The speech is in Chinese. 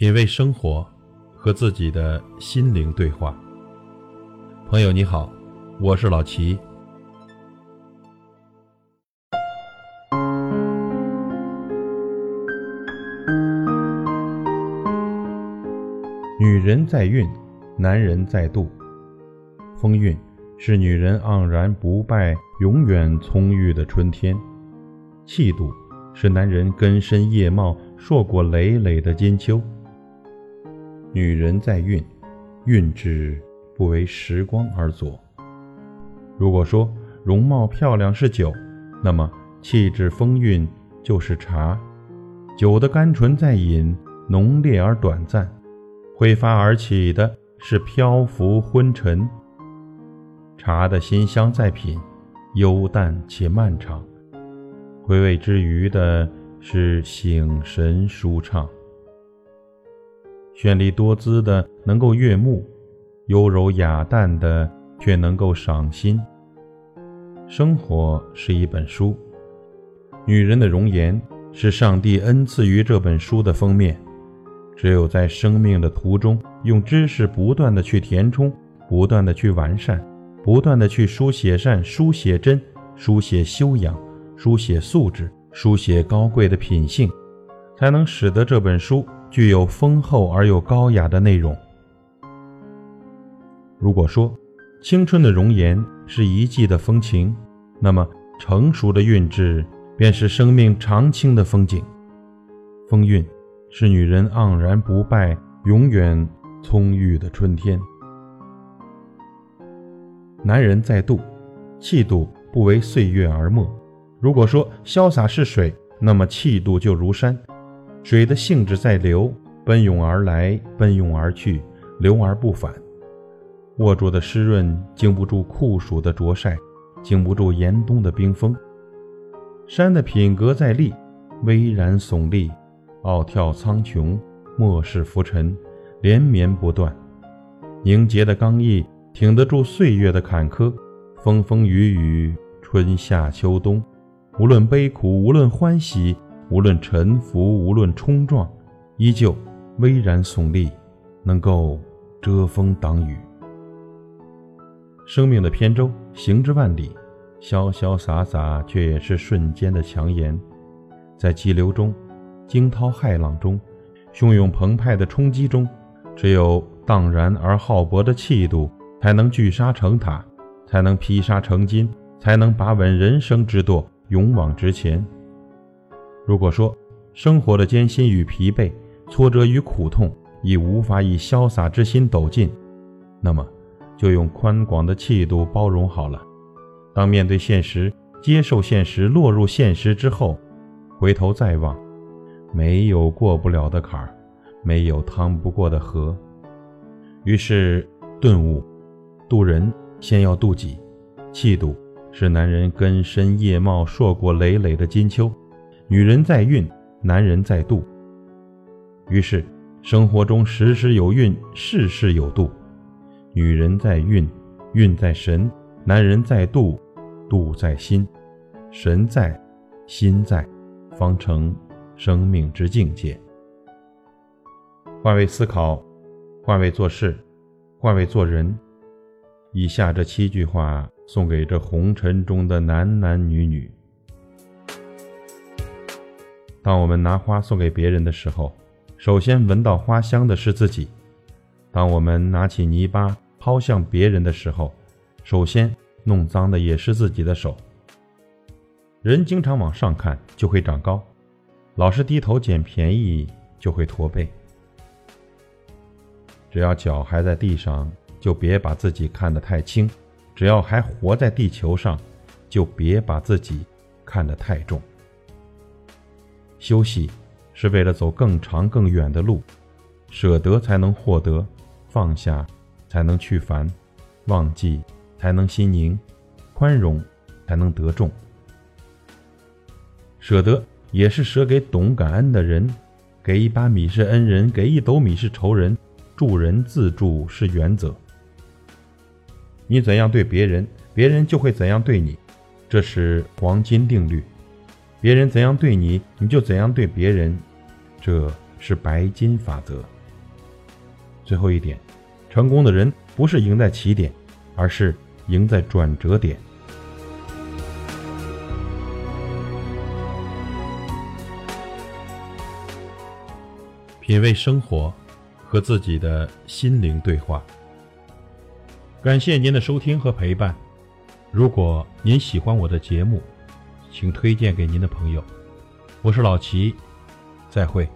品味生活，和自己的心灵对话。朋友你好，我是老齐。女人在孕，男人在度。风韵是女人盎然不败、永远葱郁的春天，气度是男人根深叶茂、硕果累累的金秋。女人在孕，孕之不为时光而佐。如果说容貌漂亮是酒，那么气质风韵就是茶。酒的甘醇在饮，浓烈而短暂；挥发而起的是漂浮昏沉。茶的馨香在品，幽淡且漫长；回味之余的是醒神舒畅。绚丽多姿的能够悦目，优柔雅淡的却能够赏心。生活是一本书，女人的容颜是上帝恩赐于这本书的封面。只有在生命的途中，用知识不断的去填充，不断的去完善，不断的去书写善、书写真、书写修养、书写素质、书写高贵的品性，才能使得这本书。具有丰厚而又高雅的内容。如果说青春的容颜是一季的风情，那么成熟的韵致便是生命长青的风景。风韵是女人盎然不败、永远葱郁的春天。男人在度，气度不为岁月而没。如果说潇洒是水，那么气度就如山。水的性质在流，奔涌而来，奔涌而去，流而不返。握住的湿润经不住酷暑的灼晒，经不住严冬的冰封。山的品格在立，巍然耸立，傲眺苍穹，漠视浮沉，连绵不断。凝结的刚毅挺得住岁月的坎坷，风风雨雨，春夏秋冬，无论悲苦，无论欢喜。无论沉浮，无论冲撞，依旧巍然耸立，能够遮风挡雨。生命的扁舟行之万里，潇潇洒洒，却也是瞬间的强颜。在激流中，惊涛骇浪中，汹涌澎湃的冲击中，只有荡然而浩博的气度，才能聚沙成塔，才能劈沙成金，才能把稳人生之舵，勇往直前。如果说生活的艰辛与疲惫、挫折与苦痛已无法以潇洒之心抖尽，那么就用宽广的气度包容好了。当面对现实、接受现实、落入现实之后，回头再望，没有过不了的坎儿，没有趟不过的河。于是顿悟：渡人先要渡己。气度是男人根深叶茂、硕果累累的金秋。女人在孕，男人在度。于是，生活中时时有孕，事事有度。女人在孕，孕在神；男人在度，度在心。神在，心在，方成生命之境界。换位思考，换位做事，换位做人。以下这七句话送给这红尘中的男男女女。当我们拿花送给别人的时候，首先闻到花香的是自己；当我们拿起泥巴抛向别人的时候，首先弄脏的也是自己的手。人经常往上看就会长高，老是低头捡便宜就会驼背。只要脚还在地上，就别把自己看得太轻；只要还活在地球上，就别把自己看得太重。休息是为了走更长更远的路，舍得才能获得，放下才能去烦，忘记才能心宁，宽容才能得众。舍得也是舍给懂感恩的人，给一把米是恩人，给一斗米是仇人，助人自助是原则。你怎样对别人，别人就会怎样对你，这是黄金定律。别人怎样对你，你就怎样对别人，这是白金法则。最后一点，成功的人不是赢在起点，而是赢在转折点。品味生活，和自己的心灵对话。感谢您的收听和陪伴。如果您喜欢我的节目，请推荐给您的朋友。我是老齐，再会。